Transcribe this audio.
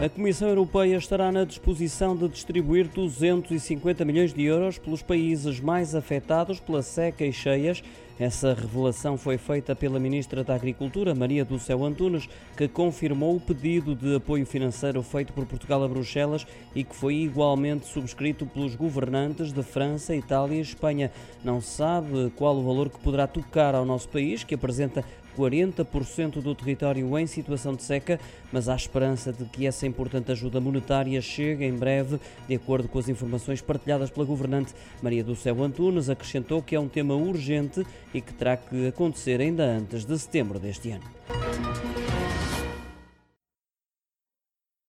A Comissão Europeia estará na disposição de distribuir 250 milhões de euros pelos países mais afetados pela seca e cheias. Essa revelação foi feita pela Ministra da Agricultura, Maria do Céu Antunes, que confirmou o pedido de apoio financeiro feito por Portugal a Bruxelas e que foi igualmente subscrito pelos governantes de França, Itália e Espanha. Não se sabe qual o valor que poderá tocar ao nosso país, que apresenta 40% do território em situação de seca, mas há esperança de que essa importante ajuda monetária chegue em breve, de acordo com as informações partilhadas pela governante Maria do Céu Antunes, acrescentou que é um tema urgente e que terá que acontecer ainda antes de setembro deste ano.